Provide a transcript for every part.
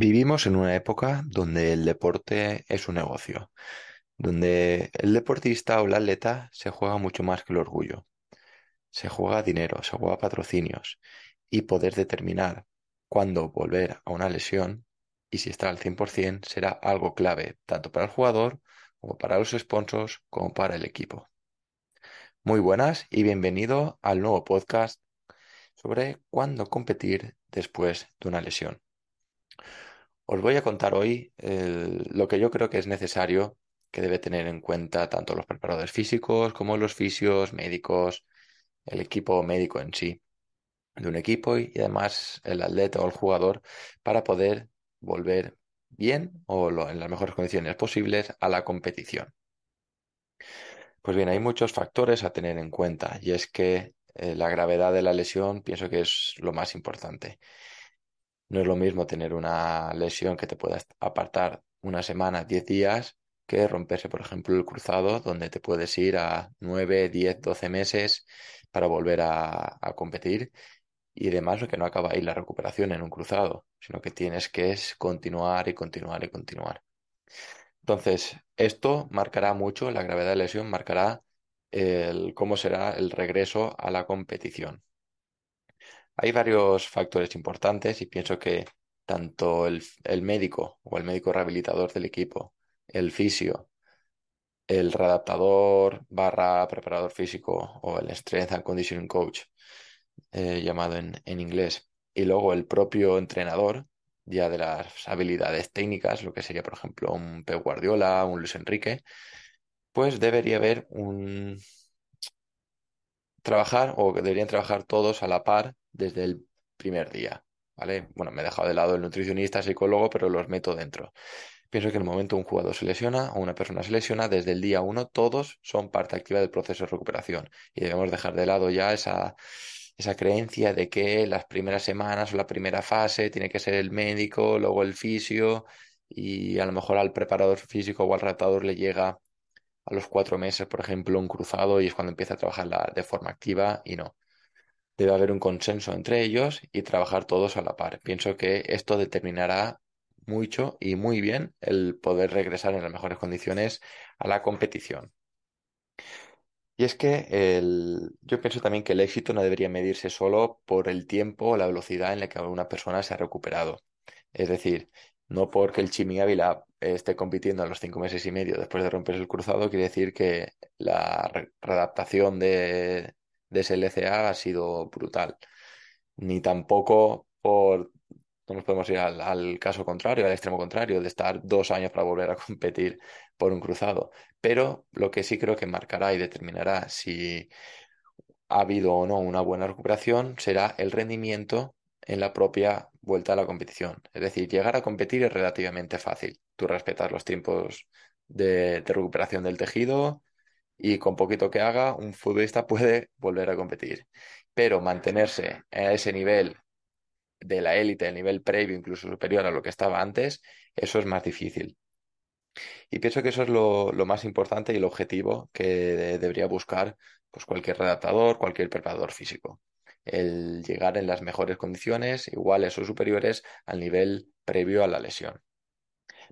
Vivimos en una época donde el deporte es un negocio, donde el deportista o el atleta se juega mucho más que el orgullo. Se juega dinero, se juega patrocinios y poder determinar cuándo volver a una lesión y si está al 100% será algo clave tanto para el jugador como para los sponsors como para el equipo. Muy buenas y bienvenido al nuevo podcast sobre cuándo competir después de una lesión. Os voy a contar hoy lo que yo creo que es necesario que debe tener en cuenta tanto los preparadores físicos como los fisios, médicos, el equipo médico en sí de un equipo y además el atleta o el jugador para poder volver bien o en las mejores condiciones posibles a la competición. Pues bien, hay muchos factores a tener en cuenta y es que eh, la gravedad de la lesión pienso que es lo más importante. No es lo mismo tener una lesión que te pueda apartar una semana, 10 días, que romperse, por ejemplo, el cruzado, donde te puedes ir a 9, 10, 12 meses para volver a, competir. Y además, que no acaba ahí la recuperación en un cruzado, sino que tienes que continuar y continuar y continuar. Entonces, esto marcará mucho, la gravedad de lesión marcará el, cómo será el regreso a la competición. Hay varios factores importantes y pienso que tanto el, médico o el médico rehabilitador del equipo, el fisio, el readaptador barra preparador físico o el Strength and Conditioning Coach, eh, llamado en, en, inglés, y luego el propio entrenador, ya de las habilidades técnicas, lo que sería, por ejemplo, un Pep Guardiola, un Luis Enrique, pues debería haber un trabajar o deberían trabajar todos a la par desde el primer día, ¿vale? Bueno, me he dejado de lado el nutricionista, psicólogo, pero los meto dentro. Pienso que en el momento un jugador se lesiona o una persona se lesiona, desde el día uno todos son parte activa del proceso de recuperación y debemos dejar de lado ya esa, esa creencia de que las primeras semanas o la primera fase tiene que ser el médico, luego el fisio y a lo mejor al preparador físico o al ratador le llega a los cuatro meses, por ejemplo, un cruzado y es cuando empieza a trabajar de forma activa y no. Debe haber un consenso entre ellos y trabajar todos a la par. Pienso que esto determinará mucho y muy bien el poder regresar en las mejores condiciones a la competición. Y es que el, yo pienso también que el éxito no debería medirse solo por el tiempo o la velocidad en la que una persona se ha recuperado. Es decir, no porque el Chimi Ávila esté compitiendo a los cinco meses y medio después de romperse el cruzado, quiere decir que la readaptación de, de ese LCA ha sido brutal. Ni tampoco por, no nos podemos ir al, caso contrario, al extremo contrario, de estar dos años para volver a competir por un cruzado. Pero lo que sí creo que marcará y determinará si ha habido o no una buena recuperación será el rendimiento en la propia vuelta a la competición. Es decir, llegar a competir es relativamente fácil. Tú respetas los tiempos de recuperación del tejido, y con poquito que haga, un futbolista puede volver a competir. Pero mantenerse a ese nivel de la élite, el nivel previo, incluso superior a lo que estaba antes, eso es más difícil. Y pienso que eso es lo, más importante y el objetivo que debería buscar pues, cualquier redactador, cualquier preparador físico. El llegar en las mejores condiciones, iguales o superiores al nivel previo a la lesión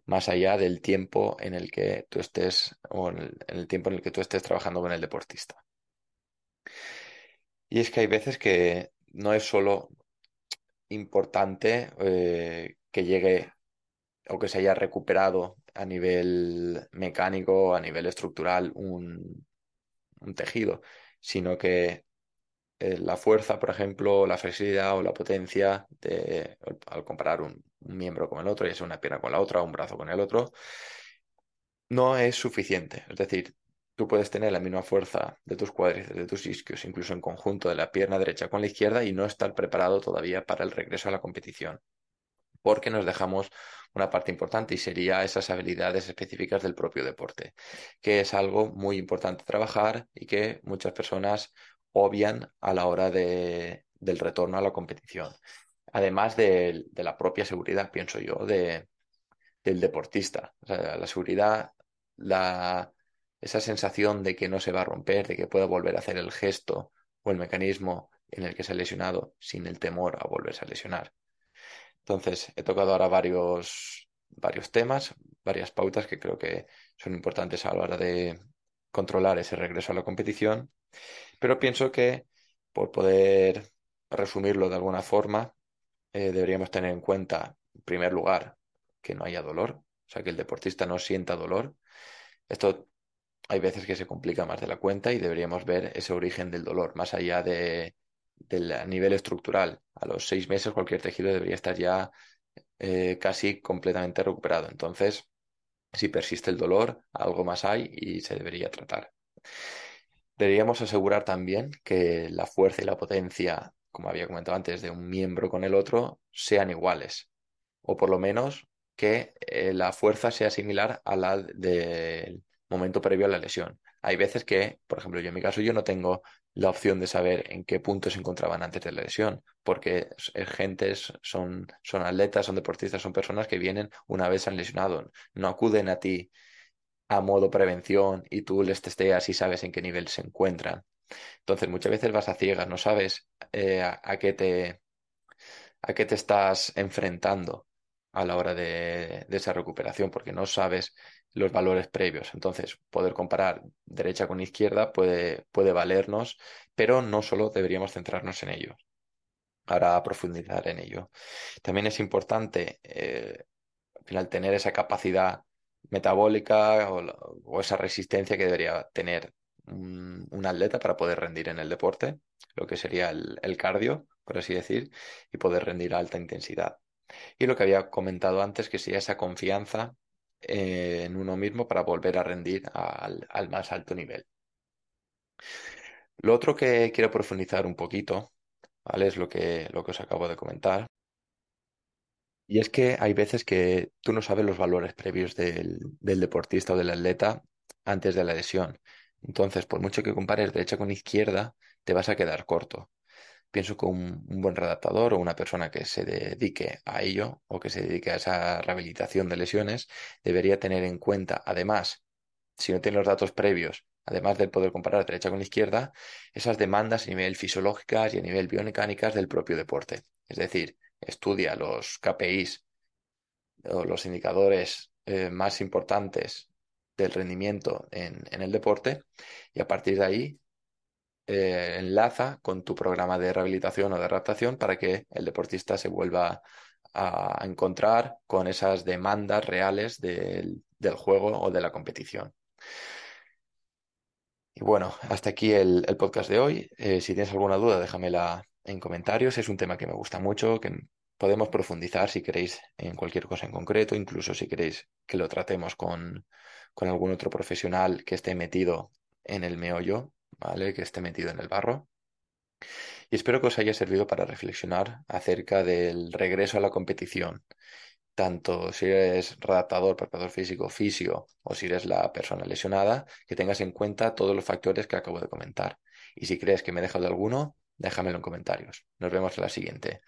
más allá del tiempo en el que tú estés o en el, tiempo en el que tú estés trabajando con el deportista. Y es que hay veces que no es solo importante eh, que llegue o que se haya recuperado a nivel mecánico, a nivel estructural, un, un tejido, sino que eh, la fuerza, por ejemplo, la flexibilidad o la potencia al comparar un, miembro con el otro, ya sea una pierna con la otra, un brazo con el otro, no es suficiente. Es decir, tú puedes tener la misma fuerza de tus cuádriceps, de tus isquios, incluso en conjunto de la pierna derecha con la izquierda y no estar preparado todavía para el regreso a la competición. Porque nos dejamos una parte importante y sería esas habilidades específicas del propio deporte, que es algo muy importante trabajar y que muchas personas obvian a la hora de, del retorno a la competición. Además de, de la propia seguridad, pienso yo, de, del deportista. La seguridad, la, esa sensación de que no se va a romper, de que pueda volver a hacer el gesto o el mecanismo en el que se ha lesionado sin el temor a volverse a lesionar. Entonces, he tocado ahora varios, varios temas, varias pautas que creo que son importantes a la hora de controlar ese regreso a la competición, pero pienso que por poder resumirlo de alguna forma, eh, deberíamos tener en cuenta, en primer lugar, que no haya dolor, o sea, que el deportista no sienta dolor. Esto hay veces que se complica más de la cuenta y deberíamos ver ese origen del dolor, más allá de, del nivel estructural. A los seis meses cualquier tejido debería estar ya eh, casi completamente recuperado. Entonces, si persiste el dolor, algo más hay y se debería tratar. Deberíamos asegurar también que la fuerza y la potencia, como había comentado antes, de un miembro con el otro sean iguales, o por lo menos que eh, la fuerza sea similar a la del momento previo a la lesión. Hay veces que, por ejemplo, yo en mi caso, yo no tengo la opción de saber en qué punto se encontraban antes de la lesión, porque es gentes, son, son atletas, son deportistas, son personas que vienen una vez han lesionado, no acuden a ti a modo prevención y tú les testeas y sabes en qué nivel se encuentran. Entonces, muchas veces vas a ciegas, no sabes eh, a, qué te, a qué te estás enfrentando a la hora de, esa recuperación, porque no sabes los valores previos. Entonces, poder comparar derecha con izquierda puede, puede valernos, pero no solo deberíamos centrarnos en ello. Ahora profundizar en ello. También es importante, eh, al final, tener esa capacidad metabólica o, esa resistencia que debería tener un, atleta para poder rendir en el deporte, lo que sería el, cardio, por así decir, y poder rendir a alta intensidad. Y lo que había comentado antes, que sería esa confianza en uno mismo para volver a rendir al, al, más alto nivel. Lo otro que quiero profundizar un poquito, ¿vale? Es lo que, lo que os acabo de comentar. Y es que hay veces que tú no sabes los valores previos del, del deportista o del atleta antes de la lesión. Entonces, por mucho que compares derecha con izquierda, te vas a quedar corto pienso que un, buen redactador o una persona que se dedique a ello o que se dedique a esa rehabilitación de lesiones debería tener en cuenta, además, si no tiene los datos previos, además del poder comparar derecha con izquierda, esas demandas a nivel fisiológicas y a nivel biomecánicas del propio deporte. Es decir, estudia los KPIs o los indicadores eh, más importantes del rendimiento en, el deporte y a partir de ahí eh, enlaza con tu programa de rehabilitación o de adaptación para que el deportista se vuelva a encontrar con esas demandas reales del, juego o de la competición. Y bueno, hasta aquí el, podcast de hoy. Eh, si tienes alguna duda, déjamela en comentarios. Es un tema que me gusta mucho, que podemos profundizar si queréis en cualquier cosa en concreto, incluso si queréis que lo tratemos con, con algún otro profesional que esté metido en el meollo ¿vale? Que esté metido en el barro. Y espero que os haya servido para reflexionar acerca del regreso a la competición, tanto si eres redactador, preparador físico, fisio o si eres la persona lesionada, que tengas en cuenta todos los factores que acabo de comentar. Y si crees que me he dejado de alguno, déjamelo en comentarios. Nos vemos en la siguiente.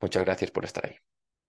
Muchas gracias por estar ahí.